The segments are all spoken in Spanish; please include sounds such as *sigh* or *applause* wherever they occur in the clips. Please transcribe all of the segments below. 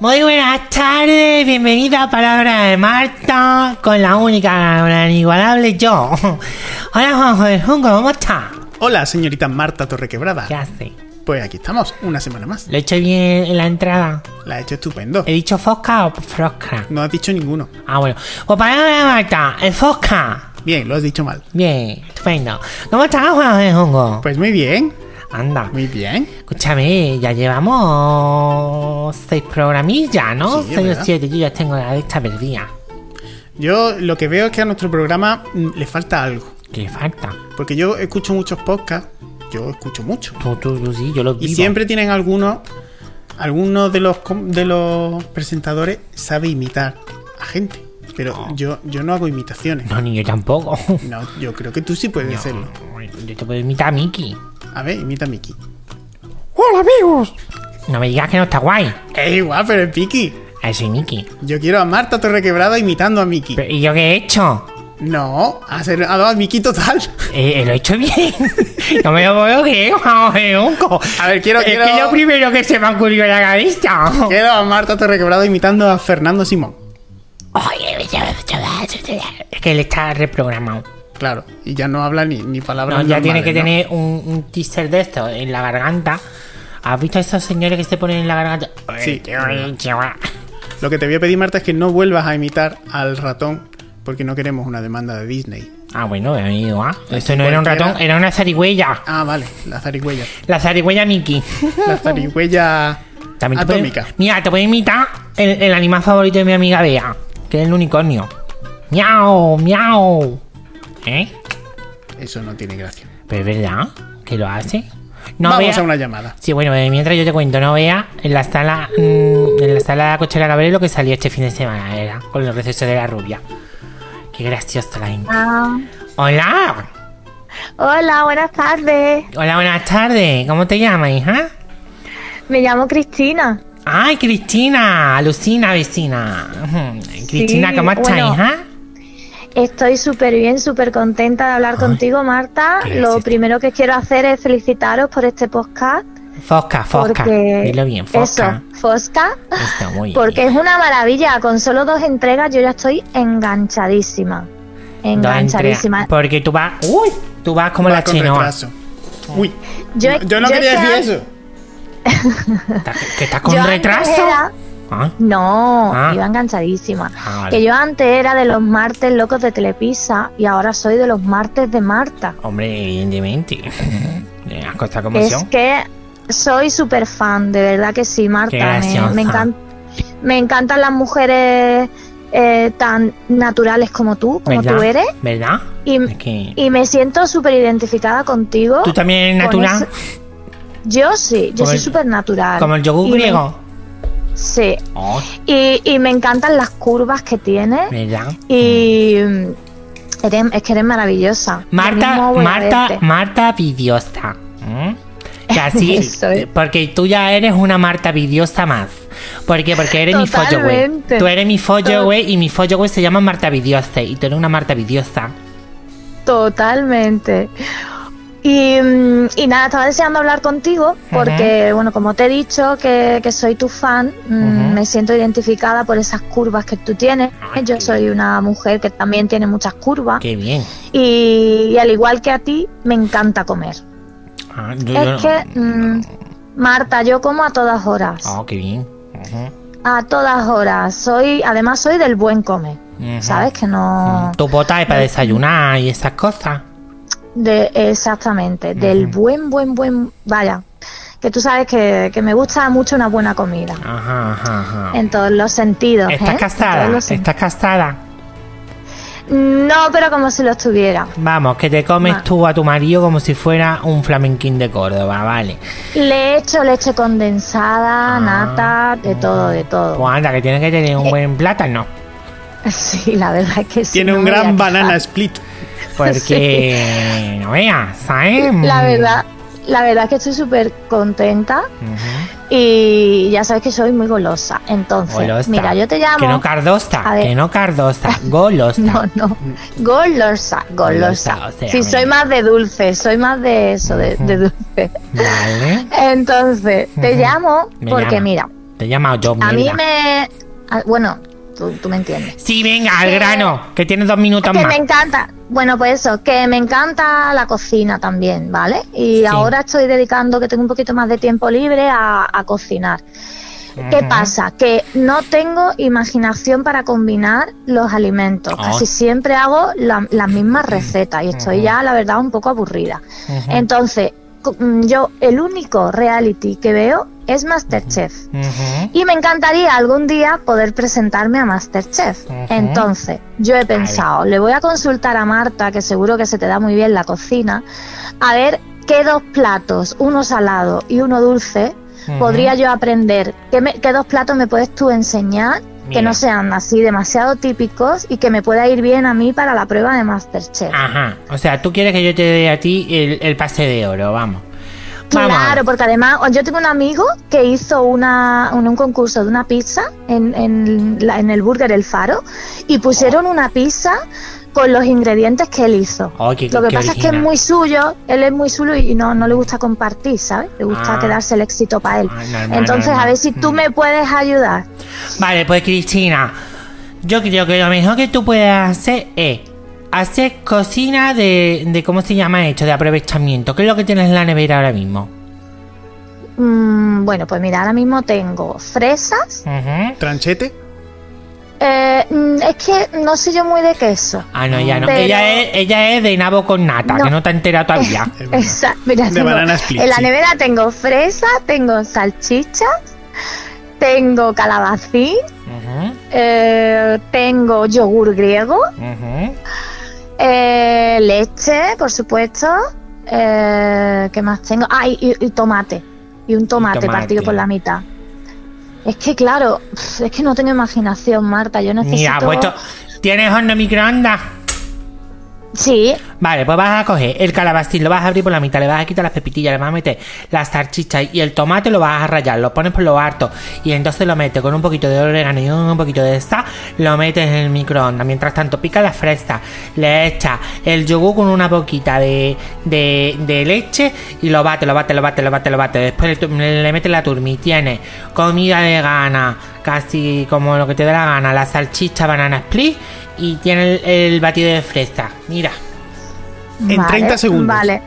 Muy buenas tardes, bienvenida a Palabra de Marta con la única, la inigualable yo. *laughs* Hola Juanjo del Junco, ¿cómo está? Hola, señorita Marta Torrequebrada. ¿Qué hace? Pues aquí estamos, una semana más. ¿Lo he hecho bien en la entrada? La he hecho estupendo. ¿He dicho Fosca o Frosca? No has dicho ninguno. Ah, bueno. Pues Palabra de Marta, el Fosca. Bien, lo has dicho mal. Bien, estupendo. ¿Cómo estás, Juanjo del Junco? Pues muy bien, Anda. muy bien. Escúchame, ya llevamos seis programillas, ¿no? Sí, seis o siete, yo ya tengo la lista perdida. Yo lo que veo es que a nuestro programa mm, le falta algo. ¿Qué le falta? Porque yo escucho muchos podcasts, yo escucho mucho. Tú, tú, tú sí, yo lo Y vivo. siempre tienen algunos, algunos de los, de los presentadores sabe imitar a gente. Pero yo, yo no hago imitaciones. No, ni yo tampoco. No, yo creo que tú sí puedes hacerlo. Yo te puedo imitar a Mickey. A ver, imita a Mickey. ¡Hola, amigos! No me digas que no está guay. Es igual, pero es Mickey. Ah, soy Mickey. Yo quiero a Marta Torrequebrada imitando a Mickey. Pero, ¿Y yo qué he hecho? No, ha dado a Mickey total. Eh, eh, lo he hecho bien. *laughs* no me lo puedo creer, vamos, eh, unco. A ver, quiero- Es quiero- que lo primero que se me ha ocurrido en la cabeza. Quiero a Marta Torrequebrada imitando a Fernando Simón. Oye, es que él está reprogramado. Claro, y ya no habla ni, ni palabras No, ya tiene que tener un, un teaser de esto en la garganta. ¿Has visto a esos señores que se ponen en la garganta? Sí. Lo que te voy a pedir, Marta, es que no vuelvas a imitar al ratón porque no queremos una demanda de Disney. Ah, bueno, amigo. ah. Esto no era un ratón, era una zarigüeya. Ah, vale, la zarigüeya. La zarigüeya Mickey. La zarigüeya También te puede- atómica. Mira, te puedo imitar el, el animal favorito de mi amiga Bea, que es el unicornio. Miau, miau. ¿Eh? Eso no tiene gracia. Pero es verdad que lo hace. No Vamos Bea- a una llamada. Sí, bueno, eh, mientras yo te cuento, no vea en la sala, mm, en la sala cochera Cabrera lo que salió este fin de semana, era con el receso de la rubia. Qué gracioso la gente. Ah, Hola, hola, buenas tardes. hola, buenas tardes. ¿Cómo te llamas, hija? Me llamo Cristina. Ay, Cristina, alucina, vecina. Cristina, ¿cómo estás, bueno. hija? Estoy súper bien, súper contenta de hablar contigo, Marta. Lo primero que quiero hacer es felicitaros por este podcast. Fosca, Fosca. Porque Dilo bien, Fosca. Eso, Fosca. Está muy *laughs* Porque bien. es una maravilla. Con solo dos entregas yo ya estoy enganchadísima. Enganchadísima. Porque tú vas. Uy, tú vas como la chinoa. Uy, Yo- no- yo no yo quería decir eso. *laughs* ¿Que estás con Yo antes retraso? era- Ah, No, Ah. iba enganchadísima. Ah, vale. Que yo antes era de los martes locos de Telepisa y ahora soy de los martes de Marta. Hombre, evidentemente. *laughs* Es que soy súper fan, de verdad que sí, Marta. Me, me, encan- me encantan las mujeres eh, tan naturales como tú, como ¿Verdad? tú eres. ¿Verdad? Y, Es que. y me siento súper identificada contigo. ¿Tú también eres natural? ese- Yo sí, yo Como soy el- súper natural. Como el yogur me- griego. Sí. Oh, Y, y me encantan las curvas que. ¿Verdad? Y mm, eres, es que eres maravillosa. Marta, Marta. Marta vidiosa. ¿Mm? *laughs* Es. porque tú ya eres una Marta vidiosa más. ¿Por qué? Porque eres mi follo, güey. Totalmente. Tú eres mi follo, To- güey, y mi follo, güey, se llama Marta vidiosa. Y tú eres una Marta vidiosa. Totalmente. Y, mm, y nada, estaba deseando hablar contigo porque, bueno, como te he dicho que, que soy tu fan, mm, me siento identificada por esas curvas que tú tienes. Ay, Yo soy una mujer que también tiene muchas curvas Qué bien. y, y al igual que a ti, me encanta comer. Ah, yo- yo- Es que, mm, Marta, yo como a todas horas. Oh, qué bien. A todas horas. Soy, además soy del buen comer. ¿Sabes? Que no... Tu bota es para desayunar y esas cosas. De, exactamente, del buen, buen, buen, vaya, que tú sabes que, que me gusta mucho una buena comida, Ajá, ajá, ajá. en todos los sentidos. ¿Estás ¿eh? Casada? los ¿Estás casada? No, pero como si lo estuviera. Vamos, que te comes Va. tú a tu marido como si fuera un flamenquín de Córdoba, vale. Le echo leche condensada, Ah. nata, de todo, de todo. Pues anda, que tienes que tener un Eh. buen plátano. *laughs* Sí, la verdad es que sí. Tiene no un gran banana split. Porque, *laughs* no veas, ¿sabes? La verdad, la verdad es que estoy súper contenta y ya sabes que soy muy golosa. Entonces, mira, yo te llamo. Que no cardosa, A ver. que no cardosa, golosa. *laughs* No, no. Golosa, golosa. Golosa, o sea, sí, soy más de dulce, soy más de eso, de, de dulce. Vale. Entonces, te llamo porque, llama. mira, Te he llamado yo, a mí me. Bueno, tú, tú me entiendes. Sí, venga, al Que- grano, que tienes dos minutos Que más. me encanta, bueno, pues eso, que me encanta la cocina también, ¿vale? Y Sí. ahora estoy dedicando, que tengo un poquito más de tiempo libre, a, a cocinar. ¿Qué pasa? Que no tengo imaginación para combinar los alimentos. Oh. Casi siempre hago la- las mismas recetas y estoy ya, la verdad, un poco aburrida. Entonces, yo el único reality que veo es Masterchef. Y me encantaría algún día poder presentarme a Masterchef. Entonces, yo he pensado, le voy a consultar a Marta, que seguro que se te da muy bien la cocina, a ver qué dos platos, uno salado y uno dulce, podría yo aprender. ¿Qué, me- qué dos platos me puedes tú enseñar? Mira. Que no sean así demasiado típicos y que me pueda ir bien a mí para la prueba de Masterchef. Ajá. O sea, tú quieres que yo te dé a ti el, el pase de oro, vamos. Vamos. Claro, porque además yo tengo un amigo que hizo una, un, un concurso de una pizza en, en, la- en el Burger El Faro y pusieron una pizza con los ingredientes que él hizo. Oh, qué- Lo que pasa es que es muy suyo, él es muy suyo y no, no le gusta compartir, ¿sabes? Le gusta Ah. quedarse el éxito para él. Ah, Entonces, a ver si tú Mm. me puedes ayudar. Vale, pues Cristina, yo creo que lo mejor que tú puedes hacer es hacer cocina de, de ¿cómo se llama esto? De aprovechamiento. ¿Qué es lo que tienes en la nevera ahora mismo? Mm, bueno, pues mira, ahora mismo tengo fresas. Ujú. ¿Tranchete? Eh, mm, es que no soy yo muy de queso. Ah, no, ya no. Pero- Ella, es, ella es de nabo con nata, No. que no te ha enterado todavía. *laughs* Esa- mira, De tengo- banana split, en la sí. nevera tengo fresa, tengo salchichas, tengo calabacín, eh, tengo yogur griego, eh, leche, por supuesto. eh, ¿Qué más tengo? Ah, y, y- y tomate. Y un tomate, tomate. partido por la mitad. Es que, claro, es que no tengo imaginación, Marta. Yo necesito. Mira, pues esto- ¿Tienes horno microondas? Sí, Vale, pues vas a coger el calabacín, lo vas a abrir por la mitad, le vas a quitar las pepitillas, le vas a meter las salchichas y el tomate lo vas a rayar, lo pones por lo harto y entonces lo metes con un poquito de orégano y un poquito de sal, lo metes en el microondas. Mientras tanto, pica la fresa, le echas el yogur con una poquita de, de, leche y lo bate, lo bate, lo bate, lo bate, lo bate. Después le, le metes la turmi, tienes comida de gana, casi como lo que te dé la gana, la salchicha banana split y tiene el, el batido de fresa. Mira. En vale, 30 segundos. Vale,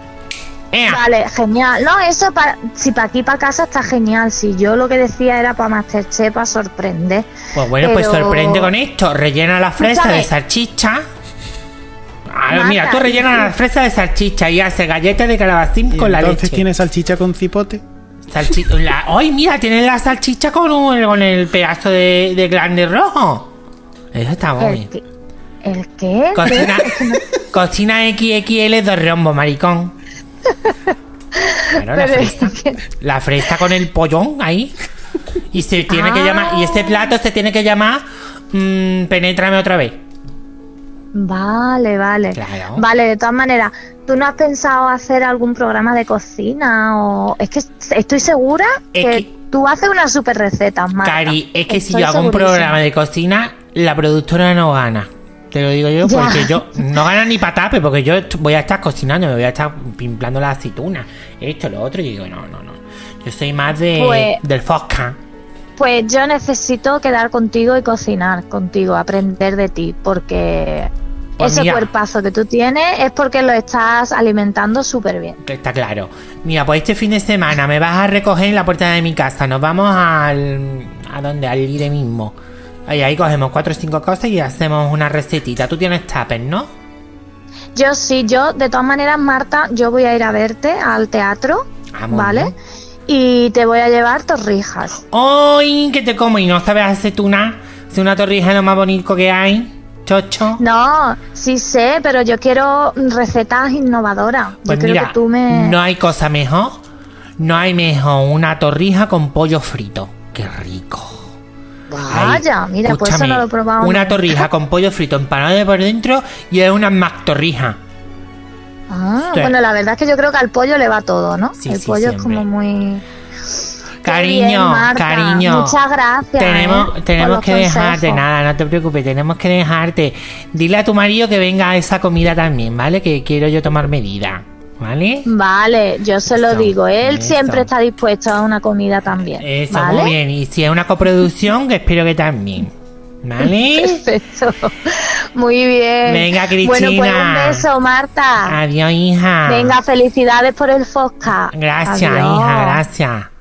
¡Ea! Vale, genial. No, eso para, si para aquí, para casa está genial. Si yo lo que decía era para Masterchef, para sorprender. Pues bueno, pues sorprende con esto. Rellena la fresa Escúchame. de salchicha. Ah, mira, tú rellenas la fresa de salchicha y haces galletas de calabacín ¿Y con la entonces leche. tiene salchicha con cipote? Salchi- la- ¡Ay, mira! Tiene la salchicha con, un- con el pedazo de, de glande rojo. Eso está muy ¿El bien. qué? ¿El qué? Cocina, *laughs* cocina XXL de rombo, maricón. Claro, la fresa con el pollón ahí. Y se tiene que Ah. llamar. Y este plato se tiene que llamar. mm, penétrame otra vez. Vale, vale. Claro. Vale, de todas maneras, ¿tú no has pensado hacer algún programa de cocina? o Es que estoy segura Es que, que- tú haces unas super recetas, Marta. Cari, es que si yo hago un programa de cocina, la productora no gana. Te lo digo yo Ya. porque yo no gana ni patape, porque yo voy a estar cocinando, me voy a estar pimplando las aceitunas, esto, lo otro, y digo, no, no, no. Yo soy más de Pues- del Fosca. Pues yo necesito quedar contigo y cocinar contigo, aprender de ti, porque Pues ese mira. cuerpazo que tú tienes es porque lo estás alimentando súper bien. Está claro. Mira, pues este fin de semana me vas a recoger en la puerta de mi casa. Nos vamos al. ¿A dónde? Al Lide mismo. Ahí, ahí cogemos cuatro o cinco cosas y hacemos una recetita. Tú tienes tapes, ¿no? Yo sí, yo de todas maneras, Marta, yo voy a ir a verte al teatro, Ah, ¿vale? bien. Y te voy a llevar torrijas. ¡Ay! Que te como y no sabes hacer tú nada. Es una torrija lo más bonito que hay. Chocho. No, sí sé, pero yo quiero recetas innovadoras. Yo Pues mira, que tú me... no hay cosa mejor. No hay mejor una torrija con pollo frito. Qué rico. Vaya, Ay, mira, pues eso no lo he probado. Una torrija con pollo frito empanado de por dentro y es una mac torrija. Ah, Sí. bueno, la verdad es que yo creo que al pollo le va todo, ¿no? Sí, el sí, pollo es como muy... Cariño, bien, Marta. cariño. Muchas gracias. Tenemos, ¿eh? tenemos que dejarte, nada, no te preocupes, tenemos que dejarte. Dile a tu marido que venga a esa comida también, ¿vale? Que quiero yo tomar medida, ¿vale? Vale, yo se lo Eso, digo. Él eso. siempre está dispuesto a una comida también. Eso, ¿vale? muy bien. Y si es una coproducción, que espero que también. ¿Vale? *laughs* Perfecto. Muy bien. Venga, Bueno, pues Cristina. un beso, Marta. Adiós, hija. Venga, felicidades por el Fosca. Gracias, Adiós. hija, gracias.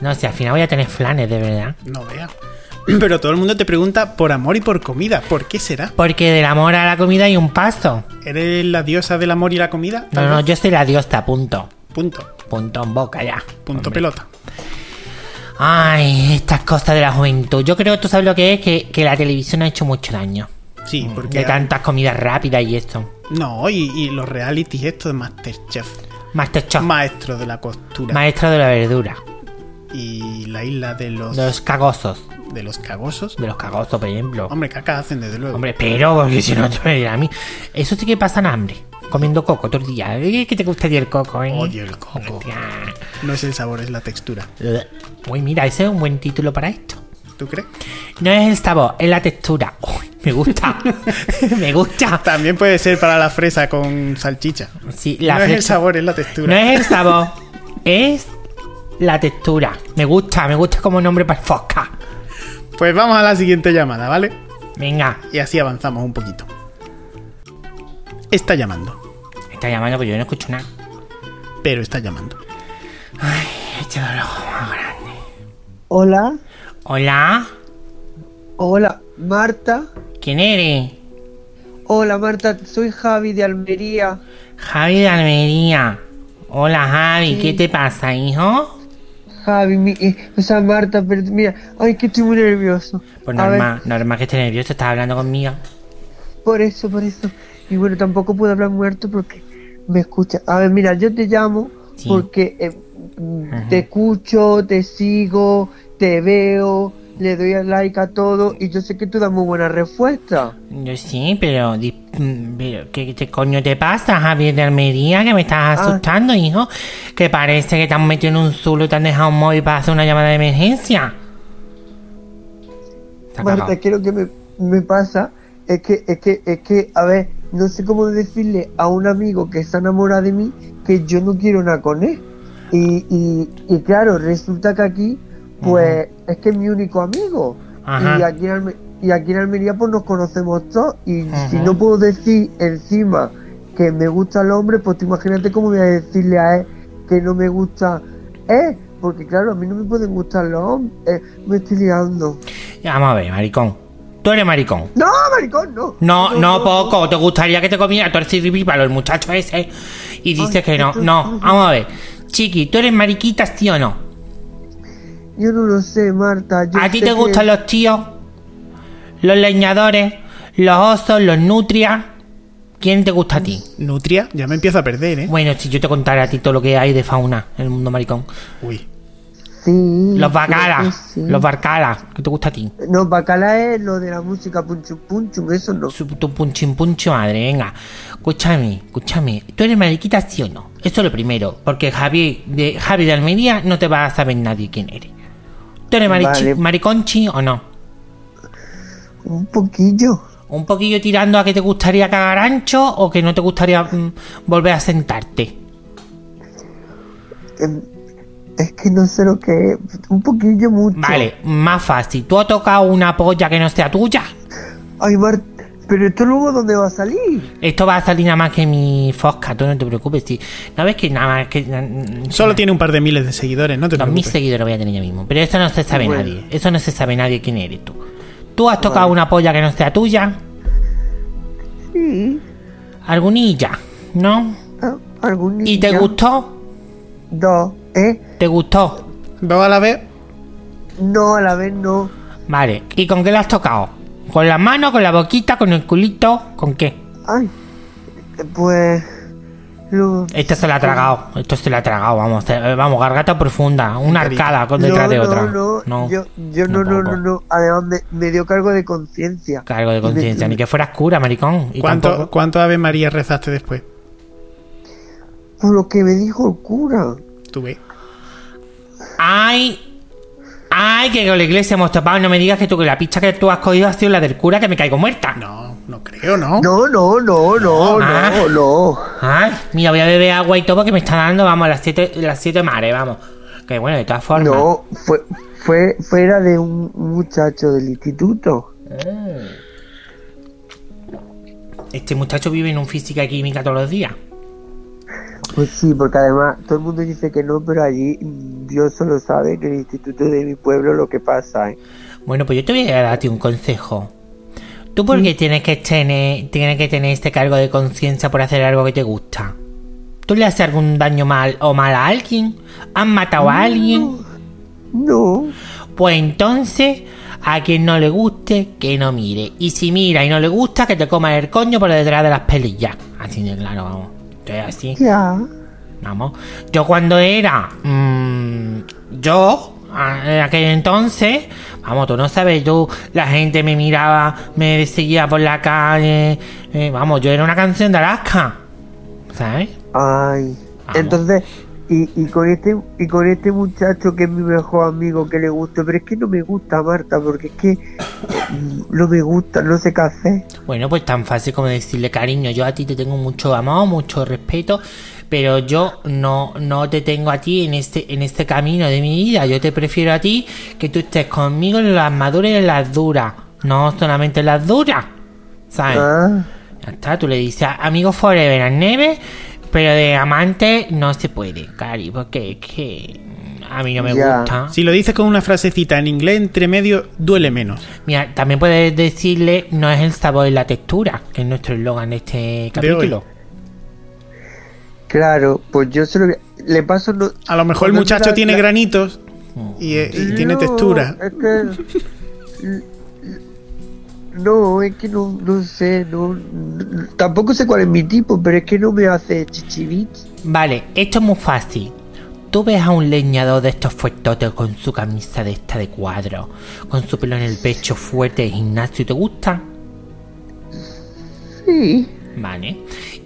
No sé, al final voy a tener flanes, de verdad. No vea. *clears throat* Pero todo el mundo te pregunta por amor y por comida. ¿Por qué será? Porque del amor a la comida hay un paso. ¿Eres la diosa del amor y la comida? No, no, yo soy la diosa, punto. Punto. Punto en boca ya. Punto Hombre. pelota. Ay, estas cosas de la juventud. Yo creo que tú sabes lo que es, que, que la televisión ha hecho mucho daño. Sí, porque. De tantas comidas rápidas y esto. No, y, y los realities estos de Masterchef. Masterchef. Maestro de la costura. Maestro de la verdura. Y la isla de los. De los cagosos. de los cagosos. De los cagosos, por ejemplo. Hombre, caca hacen desde luego. Hombre, pero, porque si no a mí. Eso sí que pasan hambre. Comiendo coco todo el día. ¿Qué te gustaría el coco, eh? Odio el coco. No es el sabor, es la textura. Uy, mira, ese es un buen título para esto. ¿Tú crees? No es el sabor, es la textura. Uy, me gusta. *laughs* *laughs* me gusta. También puede ser para la fresa con salchicha. Sí, la no es el sabor, es la textura. No es el sabor, es la textura. Me gusta, me gusta como nombre para el fosca. Pues vamos a la siguiente llamada, ¿vale? Venga, Y así avanzamos un poquito. Está llamando. está llamando, pero yo no escucho nada. Pero está llamando. Este dolor más grande. Hola, Hola, hola, Marta. ¿quién eres? Hola, Marta, soy Javi de Almería. Javi de Almería. Hola, Javi, ¿qué te pasa, hijo? Javi, mi, eh, o sea, Marta, pero mira, ay, que estoy muy nervioso. Pues normal, normal que esté nervioso, estás hablando conmigo. por eso, por eso. Y bueno, tampoco puedo hablar muerto porque me escucha. A ver, mira, yo te llamo Sí. porque eh, mm, te escucho, te sigo, te veo, le doy a like a todo y yo sé que tú das muy buena respuesta. Yo sí, pero, mm, pero ¿qué, qué coño te pasa, Javier de Almería? Que me estás Ah. asustando, hijo. Que parece que te han metido en un zulo y te han dejado un móvil para hacer una llamada de emergencia. Marta, cagao. que lo que me, me pasa es que, es que, es que, a ver, no sé cómo decirle a un amigo que está enamorado de mí que yo no quiero nada con él. Y, y, y claro, resulta que aquí, pues, es que es mi único amigo. Ajá. Y aquí, en Alme- y aquí en Almería, pues nos conocemos todos. Y si no puedo decir encima que me gusta el hombre, pues tú imagínate cómo voy a decirle a él que no me gusta él. Porque claro, a mí no me pueden gustar los hombres. Eh, me estoy liando. Vamos a ver, maricón. Tú eres maricón. No, maricón, no. No, no, poco. Te gustaría que te comiera todo el ciripípalo el muchacho ese. Y dices Ay, que no. No, vamos a ver. Chiqui, ¿tú eres mariquita, sí o no? Yo no lo sé, Marta. Yo ¿A ti te que- gustan los tíos? ¿Los leñadores? ¿Los osos? ¿Los nutrias? ¿Quién te gusta a ti? Nutria, ya me empiezo a perder, ¿eh? Bueno, si yo te contara a ti todo lo que hay de fauna en el mundo maricón. Uy. Sí. Los bacalas. sí. Los barcalas. ¿Qué te gusta a ti? No, bacala es lo de la música punchum punchum, eso no. Su, tu punchín puncho madre, venga. Escúchame, escúchame. ¿Tú eres mariquita, sí o no? Eso es lo primero. Porque Javi de, Javi de Almería no te va a saber nadie quién eres. ¿Tú eres Vale. mariconchi o no? Un poquillo. ¿Un poquillo tirando a que te gustaría cagar ancho o que no te gustaría mm, volver a sentarte? Em, Es que no sé lo que es. Un poquillo mucho. Vale, más fácil. ¿Tú has tocado una polla que no sea tuya? Ay, Marta. Pero esto luego, ¿dónde va a salir? Esto va a salir nada más que mi fosca, tú no te preocupes. Si, no ves que nada más que. mm, Solo tiene un par de miles de seguidores, no te Dos mil preocupes. seguidores voy a tener yo mismo. Pero eso no se sabe Bueno. nadie. Eso no se sabe nadie quién eres tú. ¿Tú has tocado una polla que no sea tuya? Sí. ¿Algunilla? ¿No? ah, Algún ¿Y te gustó? Dos. ¿Eh? ¿Te gustó? ¿Dos a la vez? No, a la vez no. Vale. ¿Y con qué la has tocado? ¿Con la mano, con la boquita, con el culito? ¿Con qué? Ay, pues... Lo, Esto se la ha tragado, esto se la ha tragado, vamos, eh, vamos, garganta profunda, una arcada con detrás no, de no, otra. No, yo, yo no, no, no, no. Además me, me dio cargo de conciencia. Cargo de me- conciencia, ni que fueras cura, maricón. Y ¿Cuánto, tampoco- ¿Cuánto Ave María rezaste después? Por lo que me dijo el cura. Tú ves. Ay, ay, que con la iglesia hemos topado. No me digas que tú, que la picha que tú has cogido ha sido la del cura que me caigo muerta. No, no creo, ¿no? No, no, no, no, Ah. no, no. Ay, mira, voy a beber agua y todo porque me está dando, vamos, las siete, las siete mares, vamos. Que bueno, de todas formas. No, fue, fue, fuera de un muchacho del instituto. Este muchacho vive en un física y química todos los días. Pues sí, porque además todo el mundo dice que no, pero allí mm, Dios solo sabe en el instituto de mi pueblo lo que pasa. ¿eh? Bueno, pues yo te voy a darte un consejo. ¿Tú por qué tienes que tener, tienes que tener este cargo de conciencia por hacer algo que te gusta? ¿Tú le haces algún daño mal o mal a alguien? ¿Has matado a alguien? No, Pues entonces, a quien no le guste, que no mire. Y si mira y no le gusta, que te coma el coño por detrás de las pelillas. Así de claro, vamos. Así. ya. Vamos. Yo cuando era. mm, yo. En aquel entonces. Vamos, tú no sabes, yo. La gente me miraba, me seguía por la calle. eh, vamos, yo era una canción de Alaska. ¿Sabes? Ay. Vamos. Entonces, y, y con este y con este muchacho que es mi mejor amigo que le gusta, pero es que no me gusta Marta, porque es que mm, no me gusta, no sé qué hacer. Bueno, pues tan fácil como decirle, cariño, yo a ti te tengo mucho amor, mucho respeto, pero yo no, no te tengo a ti en este, en este camino de mi vida. Yo te prefiero a ti que tú estés conmigo en las maduras y en las duras, no solamente en las duras. ¿Sabes? Ah, Ya está, tú le dices, amigo forever and never, pero de amante no se puede, cari, porque es que a mí no me gusta. Si lo dices con una frasecita en inglés entre medio, duele menos. Mira, también puedes decirle, no es el sabor y la textura, que es nuestro eslogan de este capítulo. claro, pues yo se lo le paso A lo mejor el muchacho la- tiene la- granitos y, eh, tiene textura. Es que. *laughs* No, es que no, no sé, no, no- tampoco sé cuál es mi tipo, pero es que no me hace chichibits. Vale, esto es muy fácil. Tú ves a un leñador de estos fuertotes con su camisa de esta de cuadro, con su pelo en el pecho fuerte de gimnasio, ¿te gusta? Sí, Vale.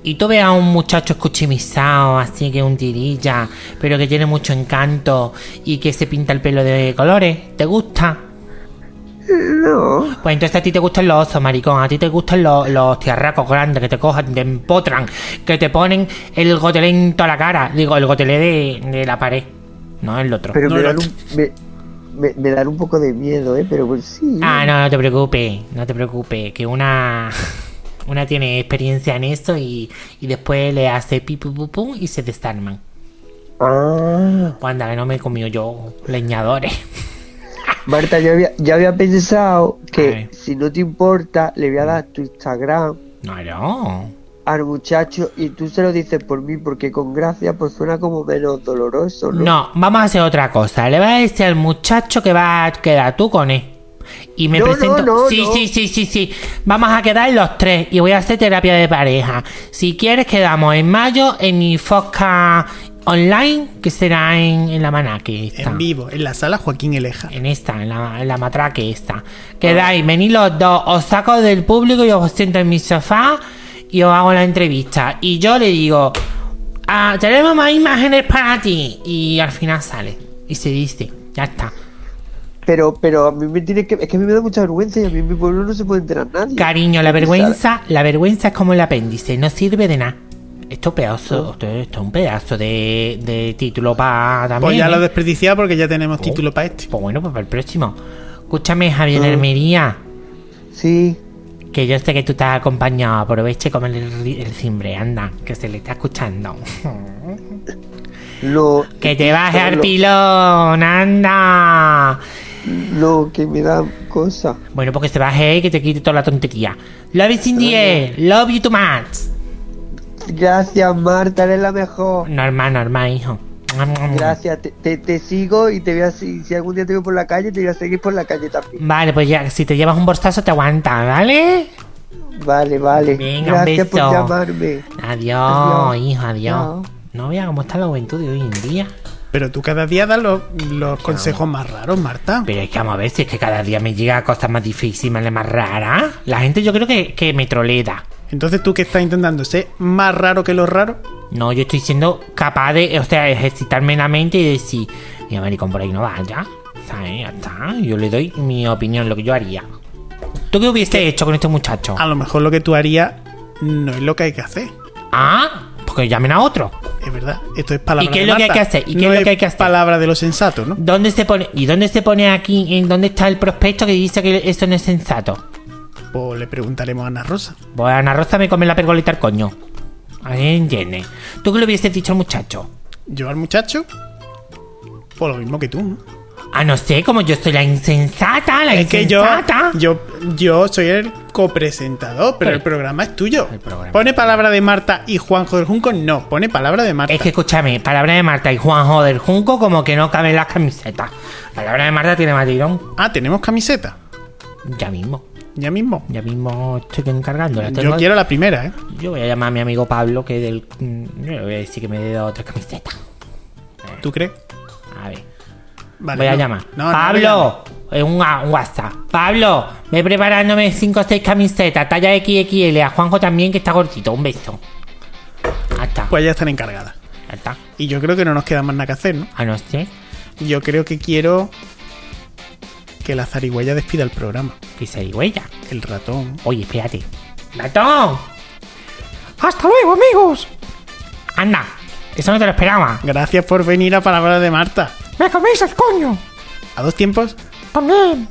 Y tú ves a un muchacho escuchimizado, así que un tirilla, pero que tiene mucho encanto y que se pinta el pelo de colores, ¿te gusta? No, Pues entonces a ti te gustan los osos, maricón. A ti te gustan los, los tiarracos grandes que te cojan, te empotran, que te ponen el gotelento a la cara. Digo, el gotelé de, de la pared, no el otro. pero No, me, el dan un, me, me- me dan un poco de miedo, ¿eh? Pero pues sí. Ah, no, no te preocupes, no te preocupes. Que una, *laughs* una tiene experiencia en esto y, y después le hace pi pu, pu, pum y se desarman. Ah, Pues anda, que no me he comido yo leñadores. *laughs* Marta, yo había, yo había pensado que si no te importa, le voy a dar tu Instagram No, no. al muchacho y tú se lo dices por mí, porque con gracia pues suena como menos doloroso, ¿no? No, vamos a hacer otra cosa. Le vas a decir al muchacho que vas a quedar tú con él. Y me No, presento. no, sí, sí, sí, sí, sí. Vamos a quedar los tres y voy a hacer terapia de pareja. Si quieres, quedamos en mayo en mi Fosca online, que será en, en la Manaque. esta. En vivo, en la sala Joaquín Eleja. En esta, en la, en la matraque esta. Quedáis, venid los dos, os saco del público y os siento en mi sofá y os hago la entrevista. Y yo le digo, ah, tenemos más imágenes para ti. Y al final sale. Y se dice, ya está. Pero, pero a mí me tiene que. Es que a mí me da mucha vergüenza y a mí en mi pueblo no se puede enterar nadie. Cariño, la vergüenza, la vergüenza es como el apéndice, no sirve de nada. Esto es pedazo, esto, esto es un pedazo de, de título para también. Pues ya lo ¿eh? desperdiciado porque ya tenemos título para este. Pues bueno, pues para el próximo. Escúchame, Javier Ah. Hermería. Sí. Que yo sé que tú estás acompañado. Aproveche y comer el, el cimbre, anda, que se le está escuchando. No. que te baje al pilón, anda. No, que me da cosa. Bueno, porque se baje y que te quite toda la tontería. Love is in the air. Love you too much. Gracias, Marta, eres la mejor. Normal, normal, hijo. Gracias, te, te, te sigo y te voy a si, si algún día te veo por la calle, te voy a seguir por la calle también. Vale, pues ya, si te llevas un bolsazo te aguanta, ¿vale? Vale, vale. Venga, un Gracias por beso. llamarme. Adiós, Adiós. hijo, adiós. Chao. No vea cómo está la juventud de hoy en día. Pero tú cada día das los, los consejos más raros, Marta. Pero es que vamos a ver si es que cada día me llega cosas más difíciles, más raras. La gente yo creo que, que me trolea. Entonces tú que estás intentando ser más raro que los raros. No, yo estoy siendo capaz de, o sea, ejercitarme la mente y decir, mira, maricón, por ahí no vaya. Ya está. Yo le doy mi opinión, lo que yo haría. ¿Tú qué hubiese hecho con este muchacho? A lo mejor lo que tú harías no es lo que hay que hacer. Ah, porque llamen a otro. Es verdad. Esto es palabra ¿Y qué de es lo que hay que hacer? ¿Y qué No es lo que hay que hacer? palabra de lo sensato, ¿no? ¿Dónde se pone? ¿Y dónde se pone aquí? ¿En dónde está el prospecto que dice que eso no es sensato? Pues le preguntaremos a Ana Rosa. Pues Ana Rosa me come la pergolita al coño. Ahí entiende. ¿Tú qué le hubieses dicho al muchacho? Yo al muchacho, pues lo mismo que tú, ¿no? Ah, no sé, como yo soy la insensata, la Es que yo, yo, yo soy el copresentador, pero Pero- el programa es tuyo. El programa. ¿Pone palabra de Marta y Juanjo del Junco? No, pone palabra de Marta. Es que escúchame, palabra de Marta y Juanjo del Junco como que no caben las camisetas. Palabra de Marta tiene más tirón. Ah, tenemos camiseta. Ya mismo, Ya mismo. ya mismo estoy encargando. Yo quiero la primera, ¿eh? Yo voy a llamar a mi amigo Pablo, que del... mm, Yo le voy a decir que me dé otra camiseta. ¿Tú crees? A ver. Vale, voy a no. llamar. No, no Pablo, es un, WhatsApp. Pablo, ve preparándome 5 o 6 camisetas, talla XXL. A Juanjo también, que está gordito. Un beso. Ya está. Pues ya están encargadas. Ya está. Y yo creo que no nos queda más nada que hacer, ¿no? A no ser Yo creo que quiero que la zarigüeya despida el programa. que se huella. El ratón. Oye, espérate. ¡Ratón! ¡Hasta luego, amigos! Anda, eso no te lo esperaba. Gracias por venir a Palabra de Marta. ¡Me coméis el coño! ¿A dos tiempos? También.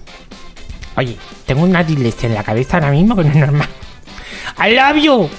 Oye, tengo una dislexia en la cabeza ahora mismo que no es normal. I love you.